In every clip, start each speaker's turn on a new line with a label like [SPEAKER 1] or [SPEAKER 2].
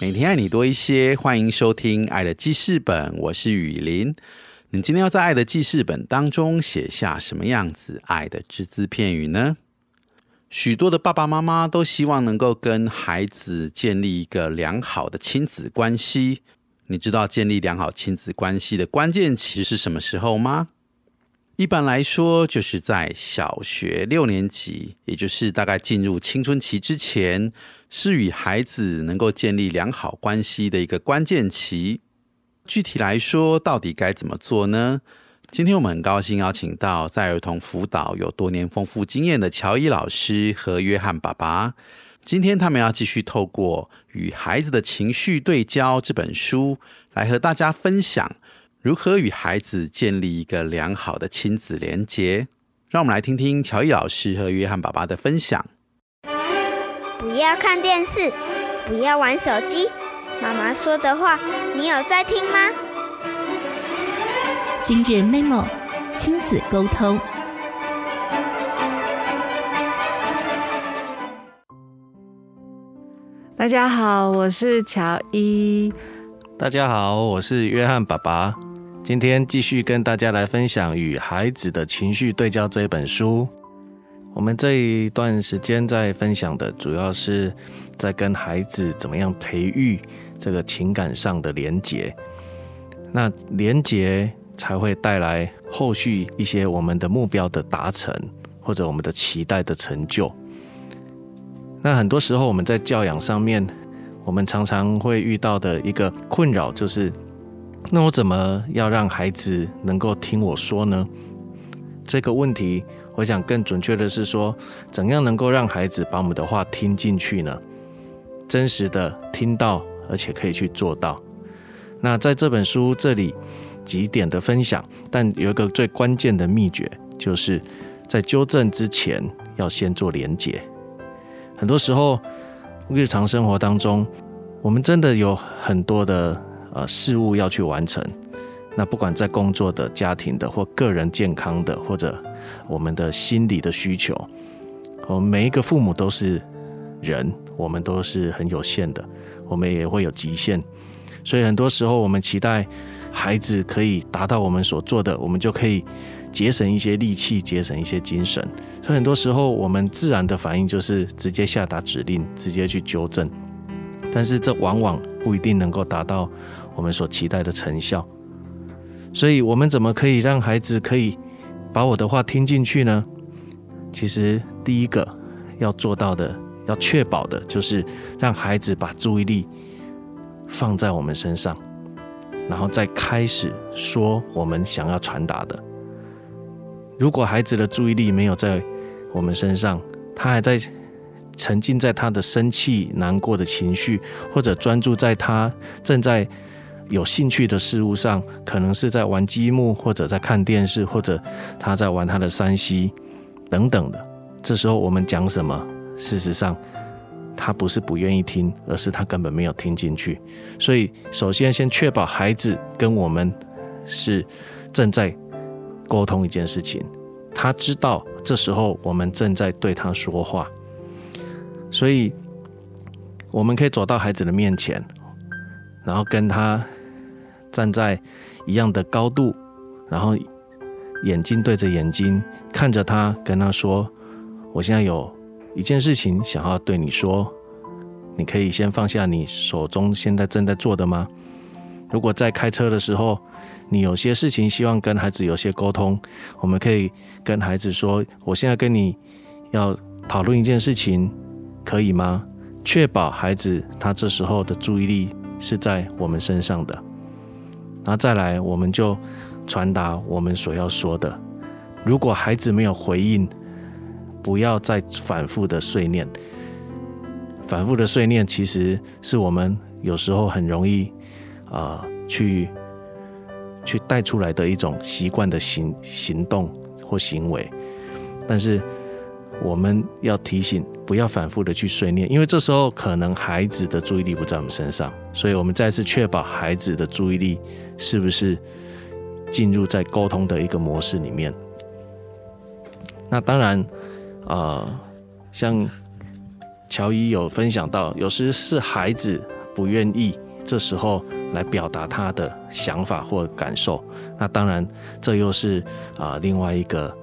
[SPEAKER 1] 每天爱你多一些，欢迎收听《爱的记事本》，我是雨林。你今天要在《爱的记事本》当中写下什么样子爱的只字片语呢？许多的爸爸妈妈都希望能够跟孩子建立一个良好的亲子关系。你知道建立良好亲子关系的关键期是什么时候吗？一般来说，就是在小学六年级，也就是大概进入青春期之前，是与孩子能够建立良好关系的一个关键期。具体来说，到底该怎么做呢？今天我们很高兴邀请到在儿童辅导有多年丰富经验的乔伊老师和约翰爸爸。今天他们要继续透过《与孩子的情绪对焦》这本书，来和大家分享如何与孩子建立一个良好的亲子连结。让我们来听听乔伊老师和约翰爸爸的分享。
[SPEAKER 2] 不要看电视，不要玩手机。妈妈说的话，你有在听吗？
[SPEAKER 3] 今日 memo 亲子沟通。
[SPEAKER 4] 大家好，我是乔伊。
[SPEAKER 5] 大家好，我是约翰爸爸。今天继续跟大家来分享《与孩子的情绪对焦》这一本书。我们这一段时间在分享的，主要是在跟孩子怎么样培育这个情感上的连结。那连结才会带来后续一些我们的目标的达成，或者我们的期待的成就。那很多时候我们在教养上面，我们常常会遇到的一个困扰就是：那我怎么要让孩子能够听我说呢？这个问题，我想更准确的是说，怎样能够让孩子把我们的话听进去呢？真实的听到，而且可以去做到。那在这本书这里几点的分享，但有一个最关键的秘诀，就是在纠正之前要先做连结。很多时候，日常生活当中，我们真的有很多的呃事物要去完成。那不管在工作的、家庭的，或个人健康的，或者我们的心理的需求，我们每一个父母都是人，我们都是很有限的，我们也会有极限。所以很多时候，我们期待孩子可以达到我们所做的，我们就可以。节省一些力气，节省一些精神，所以很多时候我们自然的反应就是直接下达指令，直接去纠正。但是这往往不一定能够达到我们所期待的成效。所以，我们怎么可以让孩子可以把我的话听进去呢？其实，第一个要做到的，要确保的就是让孩子把注意力放在我们身上，然后再开始说我们想要传达的。如果孩子的注意力没有在我们身上，他还在沉浸在他的生气、难过的情绪，或者专注在他正在有兴趣的事物上，可能是在玩积木，或者在看电视，或者他在玩他的山西等等的。这时候我们讲什么，事实上他不是不愿意听，而是他根本没有听进去。所以，首先先确保孩子跟我们是正在。沟通一件事情，他知道这时候我们正在对他说话，所以我们可以走到孩子的面前，然后跟他站在一样的高度，然后眼睛对着眼睛看着他，跟他说：“我现在有一件事情想要对你说，你可以先放下你手中现在正在做的吗？如果在开车的时候。”你有些事情希望跟孩子有些沟通，我们可以跟孩子说：“我现在跟你要讨论一件事情，可以吗？”确保孩子他这时候的注意力是在我们身上的。然后再来，我们就传达我们所要说的。如果孩子没有回应，不要再反复的碎念。反复的碎念其实是我们有时候很容易啊去。去带出来的一种习惯的行行动或行为。但是我们要提醒，不要反复的去碎念，因为这时候可能孩子的注意力不在我们身上，所以我们再次确保孩子的注意力是不是进入在沟通的一个模式里面。那当然，呃，像乔伊有分享到，有时是孩子不愿意这时候来表达他的想法或感受，那当然这又是啊另外一个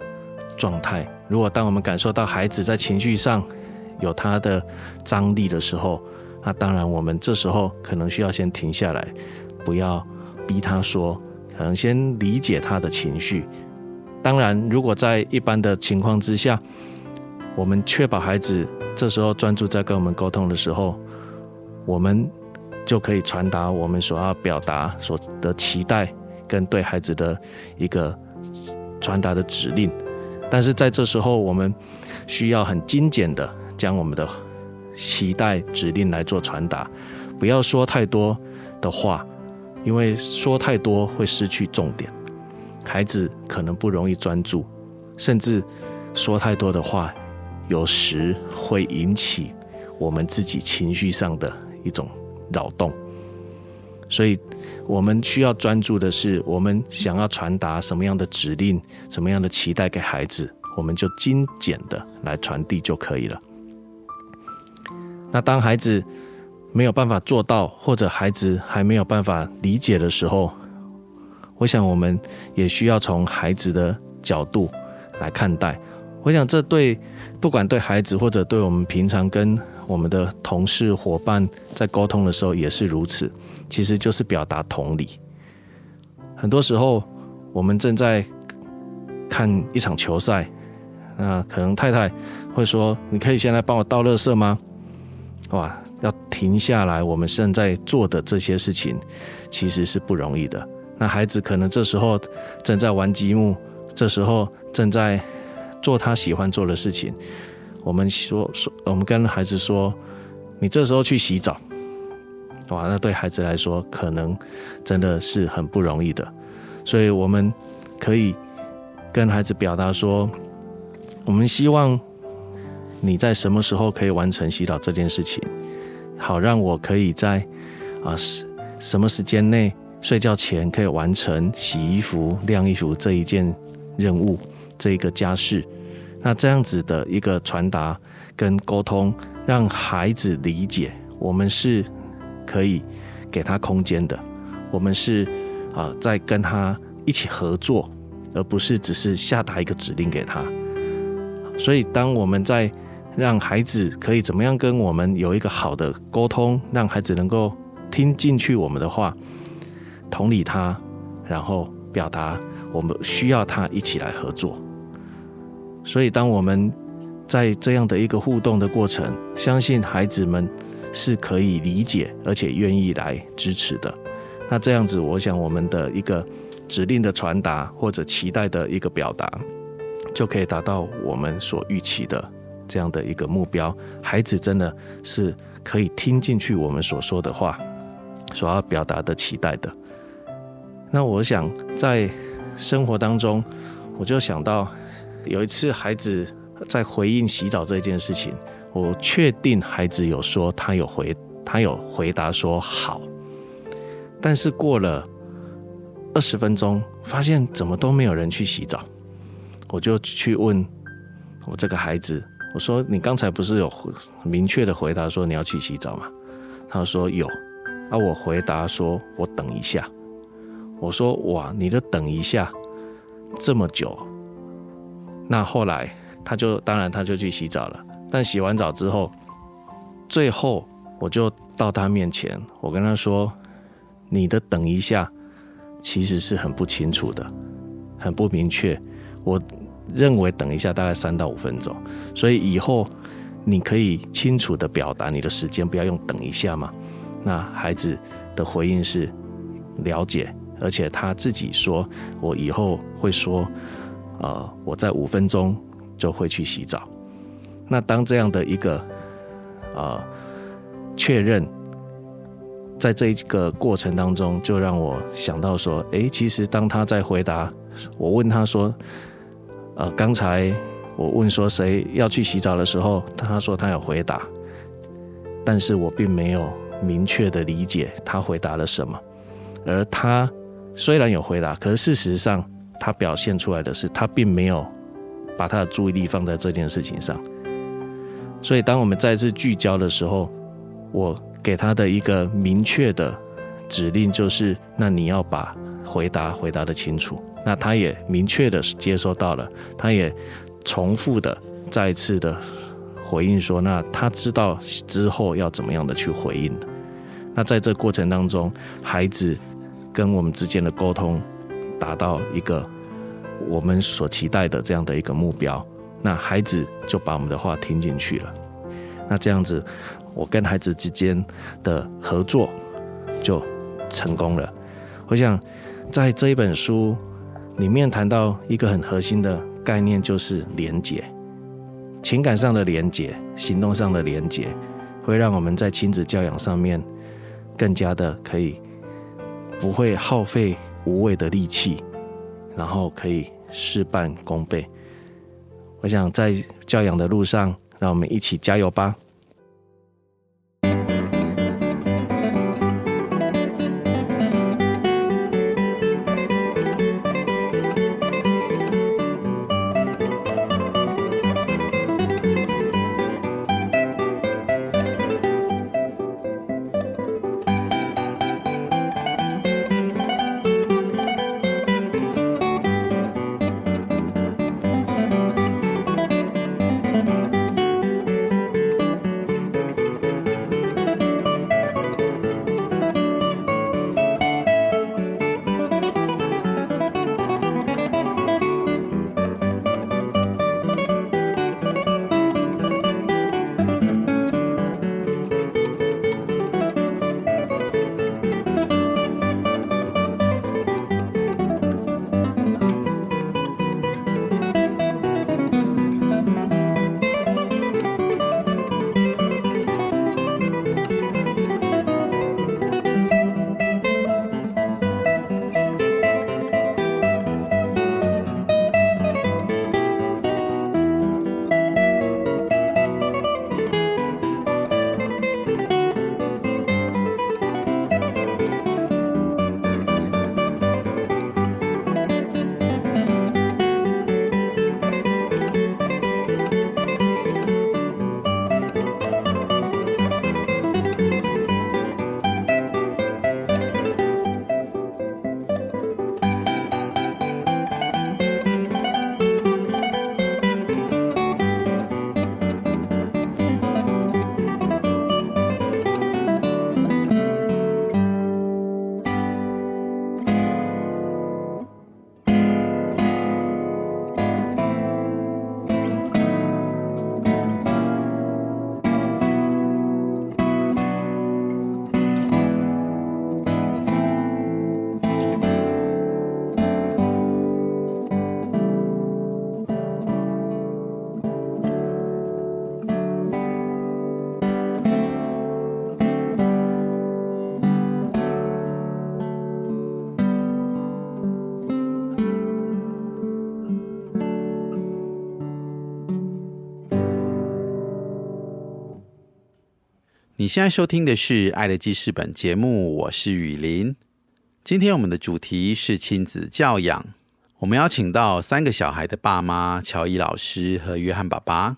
[SPEAKER 5] 状态。如果当我们感受到孩子在情绪上有他的张力的时候，那当然我们这时候可能需要先停下来，不要逼他说，可能先理解他的情绪。当然，如果在一般的情况之下，我们确保孩子这时候专注在跟我们沟通的时候，我们就可以传达我们所要表达所的期待跟对孩子的一个传达的指令。但是在这时候，我们需要很精简的将我们的期待指令来做传达，不要说太多的话，因为说太多会失去重点。孩子可能不容易专注，甚至说太多的话，有时会引起我们自己情绪上的一种扰动。所以，我们需要专注的是，我们想要传达什么样的指令、什么样的期待给孩子，我们就精简的来传递就可以了。那当孩子没有办法做到，或者孩子还没有办法理解的时候，我想，我们也需要从孩子的角度来看待。我想，这对不管对孩子，或者对我们平常跟我们的同事伙伴在沟通的时候也是如此。其实就是表达同理。很多时候，我们正在看一场球赛，那可能太太会说：“你可以先来帮我倒垃圾吗？”哇，要停下来，我们正在做的这些事情其实是不容易的。那孩子可能这时候正在玩积木，这时候正在做他喜欢做的事情。我们说说，我们跟孩子说：“你这时候去洗澡。”哇，那对孩子来说可能真的是很不容易的。所以我们可以跟孩子表达说：“我们希望你在什么时候可以完成洗澡这件事情，好让我可以在啊什什么时间内。”睡觉前可以完成洗衣服、晾衣服这一件任务，这一个家事。那这样子的一个传达跟沟通，让孩子理解，我们是可以给他空间的，我们是啊在跟他一起合作，而不是只是下达一个指令给他。所以，当我们在让孩子可以怎么样跟我们有一个好的沟通，让孩子能够听进去我们的话。同理他，然后表达我们需要他一起来合作。所以，当我们在这样的一个互动的过程，相信孩子们是可以理解而且愿意来支持的。那这样子，我想我们的一个指令的传达或者期待的一个表达，就可以达到我们所预期的这样的一个目标。孩子真的是可以听进去我们所说的话，所要表达的期待的。那我想在生活当中，我就想到有一次孩子在回应洗澡这件事情，我确定孩子有说他有回他有回答说好，但是过了二十分钟，发现怎么都没有人去洗澡，我就去问我这个孩子，我说你刚才不是有明确的回答说你要去洗澡吗？他说有，啊我回答说我等一下。我说哇，你的等一下这么久，那后来他就当然他就去洗澡了。但洗完澡之后，最后我就到他面前，我跟他说：“你的等一下其实是很不清楚的，很不明确。我认为等一下大概三到五分钟，所以以后你可以清楚的表达你的时间，不要用等一下嘛。”那孩子的回应是了解。而且他自己说：“我以后会说，呃，我在五分钟就会去洗澡。”那当这样的一个呃确认在这一个过程当中，就让我想到说，诶，其实当他在回答我问他说，呃，刚才我问说谁要去洗澡的时候，他说他有回答，但是我并没有明确的理解他回答了什么，而他虽然有回答，可是事实上他表现出来的是他并没有把他的注意力放在这件事情上，所以当我们再次聚焦的时候，我给他的一个明确的指令就是：那你要把回答回答的清楚。那他也明确的接收到了，他也重复的再次的回应说，那他知道之后要怎么样的去回应。那在这过程当中，孩子跟我们之间的沟通达到一个我们所期待的这样的一个目标，那孩子就把我们的话听进去了。那这样子，我跟孩子之间的合作就成功了。我想在这一本书。里面谈到一个很核心的概念，就是连结，情感上的连结，行动上的连结，会让我们在亲子教养上面更加的可以不会耗费无畏的力气，然后可以事半功倍。我想在教养的路上，让我们一起加油吧。
[SPEAKER 1] 你现在收听的是《爱的记事本》节目，我是雨林。今天我们的主题是亲子教养，我们邀请到三个小孩的爸妈乔伊老师和约翰爸爸，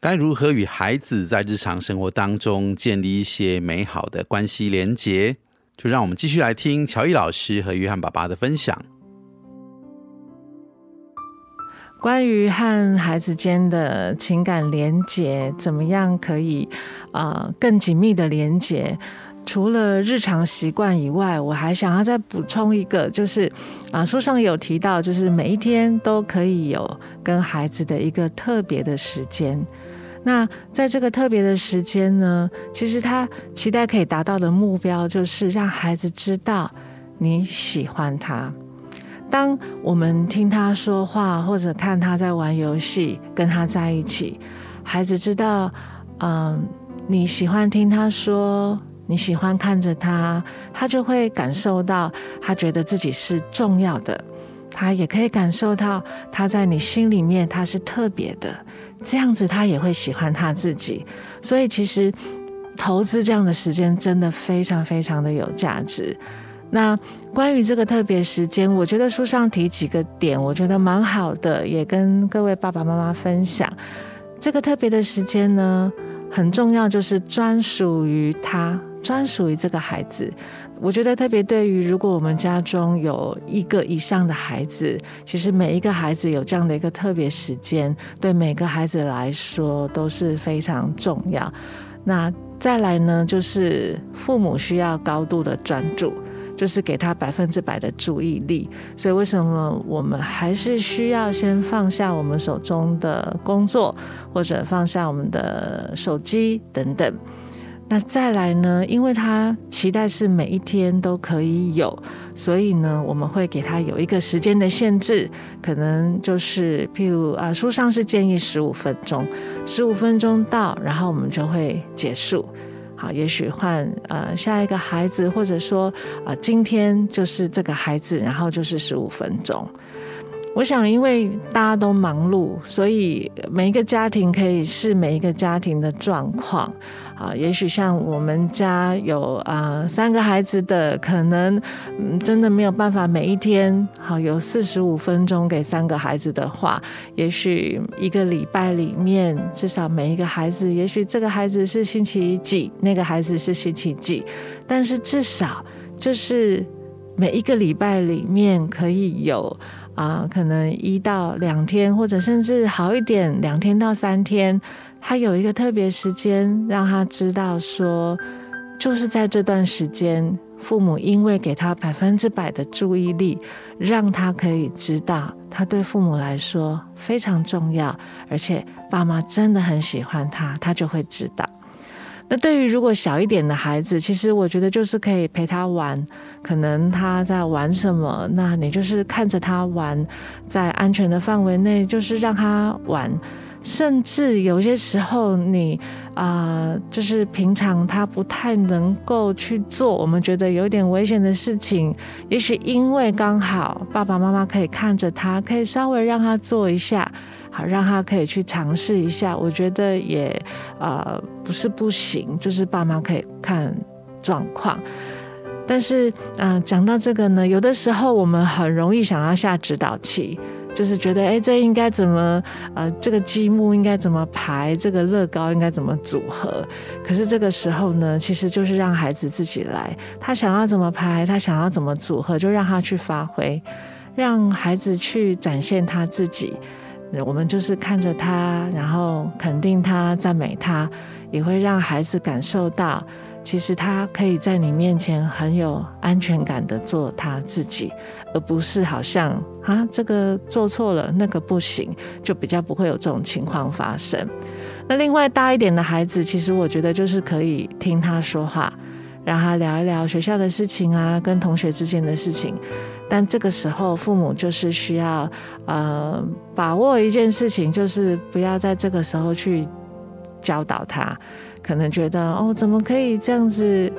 [SPEAKER 1] 该如何与孩子在日常生活当中建立一些美好的关系连结？就让我们继续来听乔伊老师和约翰爸爸的分享。
[SPEAKER 4] 关于和孩子间的情感连结，怎么样可以啊更紧密的连结？除了日常习惯以外，我还想要再补充一个，就是啊书上有提到，就是每一天都可以有跟孩子的一个特别的时间。那在这个特别的时间呢，其实他期待可以达到的目标，就是让孩子知道你喜欢他。当我们听他说话，或者看他在玩游戏，跟他在一起，孩子知道，嗯，你喜欢听他说，你喜欢看着他，他就会感受到他觉得自己是重要的，他也可以感受到他在你心里面他是特别的，这样子他也会喜欢他自己。所以其实投资这样的时间真的非常非常的有价值。那关于这个特别时间，我觉得书上提几个点，我觉得蛮好的，也跟各位爸爸妈妈分享。这个特别的时间呢，很重要，就是专属于他，专属于这个孩子。我觉得特别对于如果我们家中有一个以上的孩子，其实每一个孩子有这样的一个特别时间，对每个孩子来说都是非常重要。那再来呢，就是父母需要高度的专注。就是给他百分之百的注意力，所以为什么我们还是需要先放下我们手中的工作，或者放下我们的手机等等？那再来呢？因为他期待是每一天都可以有，所以呢，我们会给他有一个时间的限制，可能就是譬如啊，书上是建议十五分钟，十五分钟到，然后我们就会结束。好，也许换呃下一个孩子，或者说啊，今天就是这个孩子，然后就是十五分钟。我想，因为大家都忙碌，所以每一个家庭可以是每一个家庭的状况。啊，也许像我们家有啊三个孩子的，可能嗯真的没有办法每一天好有四十五分钟给三个孩子的话，也许一个礼拜里面至少每一个孩子，也许这个孩子是星期几，那个孩子是星期几，但是至少就是每一个礼拜里面可以有啊可能一到两天，或者甚至好一点两天到三天。他有一个特别时间，让他知道说，就是在这段时间，父母因为给他百分之百的注意力，让他可以知道，他对父母来说非常重要，而且爸妈真的很喜欢他，他就会知道。那对于如果小一点的孩子，其实我觉得就是可以陪他玩，可能他在玩什么，那你就是看着他玩，在安全的范围内，就是让他玩。甚至有些时候，你啊，就是平常他不太能够去做，我们觉得有点危险的事情，也许因为刚好爸爸妈妈可以看着他，可以稍微让他做一下，好让他可以去尝试一下。我觉得也呃不是不行，就是爸妈可以看状况。但是嗯，讲到这个呢，有的时候我们很容易想要下指导器。就是觉得，哎，这应该怎么，呃，这个积木应该怎么排，这个乐高应该怎么组合？可是这个时候呢，其实就是让孩子自己来，他想要怎么排，他想要怎么组合，就让他去发挥，让孩子去展现他自己。我们就是看着他，然后肯定他，赞美他，也会让孩子感受到。其实他可以在你面前很有安全感的做他自己，而不是好像啊这个做错了那个不行，就比较不会有这种情况发生。那另外大一点的孩子，其实我觉得就是可以听他说话，让他聊一聊学校的事情啊，跟同学之间的事情。但这个时候父母就是需要呃把握一件事情，就是不要在这个时候去 教导他。可能觉得哦，怎么可以这样子，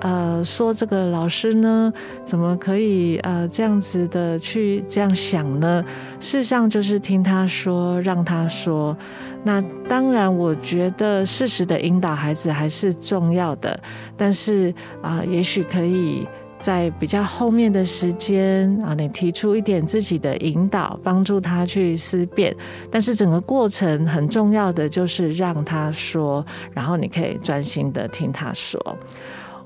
[SPEAKER 4] 呃，说这个老师呢？怎么可以呃这样子的去这样想呢？事实上就是听他说，让他说。那当然，我觉得适时的引导孩子还是重要的，但是啊，也许可以。在比较后面的时间啊，你提出一点自己的引导，帮助他去思辨。但是整个过程很重要的就是让他说，然后你可以专心的听他说。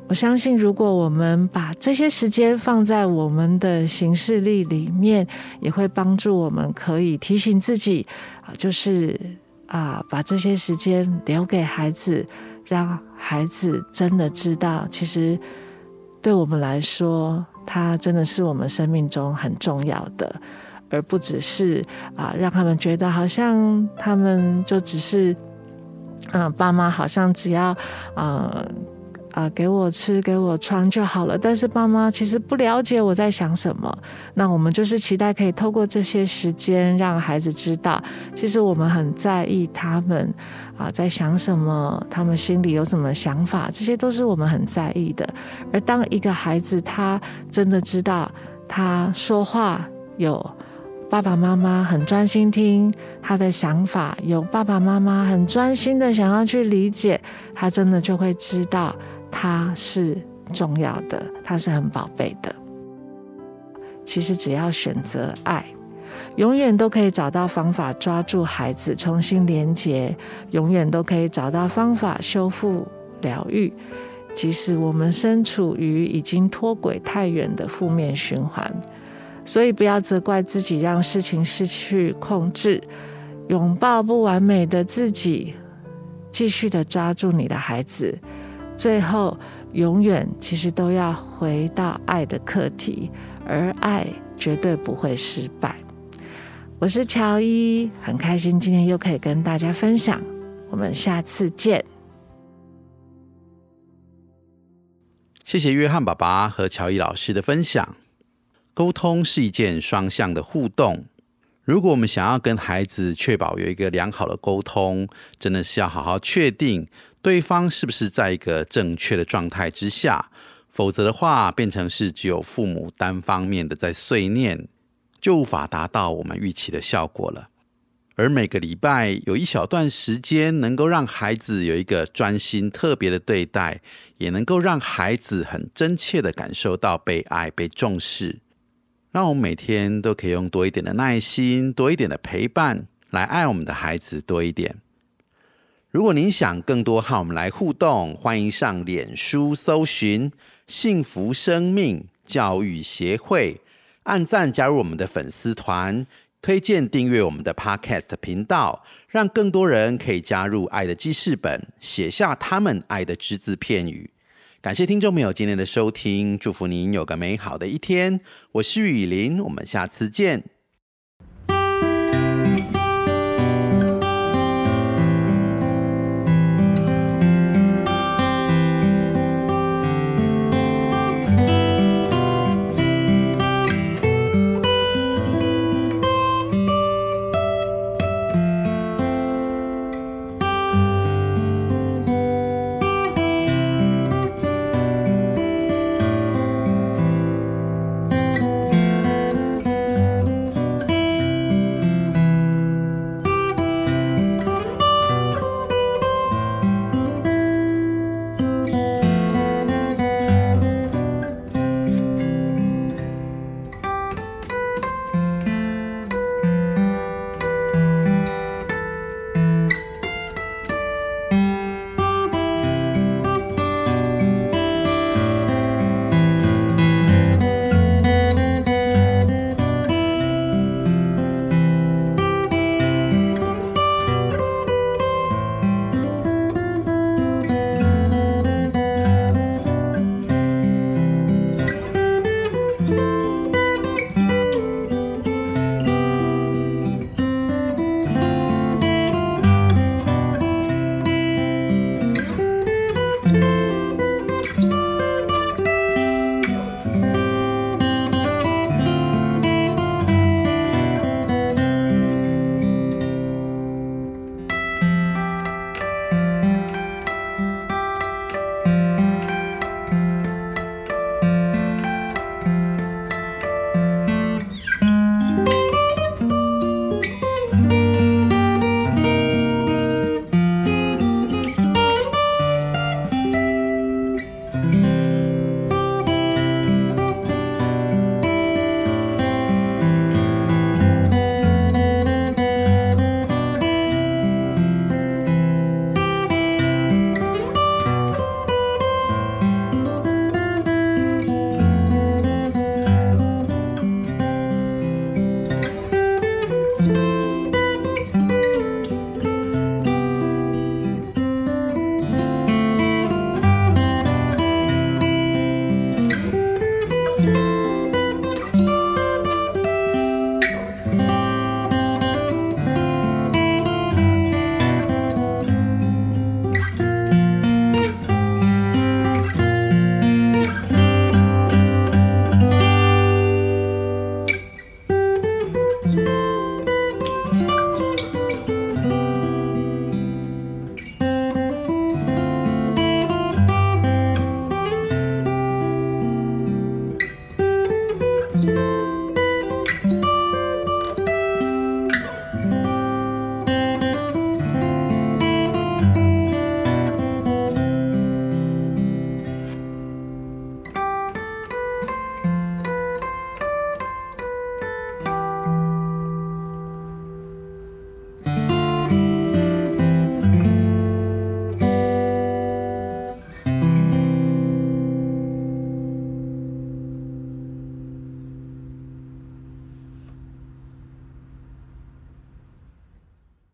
[SPEAKER 4] 我相信，如果我们把这些时间放在我们的行事历里面，也会帮助我们可以提醒自己啊，就是啊，把这些时间留给孩子，让孩子真的知道，其实。对我们来说，他真的是我们生命中很重要的，而不只是啊，让他们觉得好像他们就只是，嗯，爸妈好像只要嗯啊，给我吃，给我穿就好了。但是爸妈其实不了解我在想什么。那我们就是期待可以透过这些时间，让孩子知道，其实我们很在意他们啊在想什么，他们心里有什么想法，这些都是我们很在意的。而当一个孩子他真的知道，他说话有爸爸妈妈很专心听他的想法，有爸爸妈妈很专心的想要去理解，他真的就会知道。他是重要的，他是很宝贝的。其实只要选择爱，永远都可以找到方法抓住孩子，重新连接，永远都可以找到方法修复疗愈。即使我们身处于已经脱轨太远的负面循环，所以不要责怪自己，让事情失去控制，拥抱不完美的自己，继续的抓住你的孩子。最后，永远其实都要回到爱的课题，而爱绝对不会失败。我是乔伊，很开心今天又可以跟大家分享，我们下次见。
[SPEAKER 1] 谢谢约翰爸爸和乔伊老师的分享。沟通是一件双向的互动，如果我们想要跟孩子确保有一个良好的沟通，真的是要好好确定。对方是不是在一个正确的状态之下？否则的话，变成是只有父母单方面的在碎念，就无法达到我们预期的效果了。而每个礼拜有一小段时间，能够让孩子有一个专心、特别的对待，也能够让孩子很真切的感受到被爱、被重视。让我们每天都可以用多一点的耐心、多一点的陪伴，来爱我们的孩子多一点。如果您想更多和我们来互动，欢迎上脸书搜寻“幸福生命教育协会”，按赞加入我们的粉丝团，推荐订阅我们的 Podcast 频道，让更多人可以加入爱的记事本，写下他们爱的只字片语。感谢听众朋友今天的收听，祝福您有个美好的一天。我是雨林，我们下次见。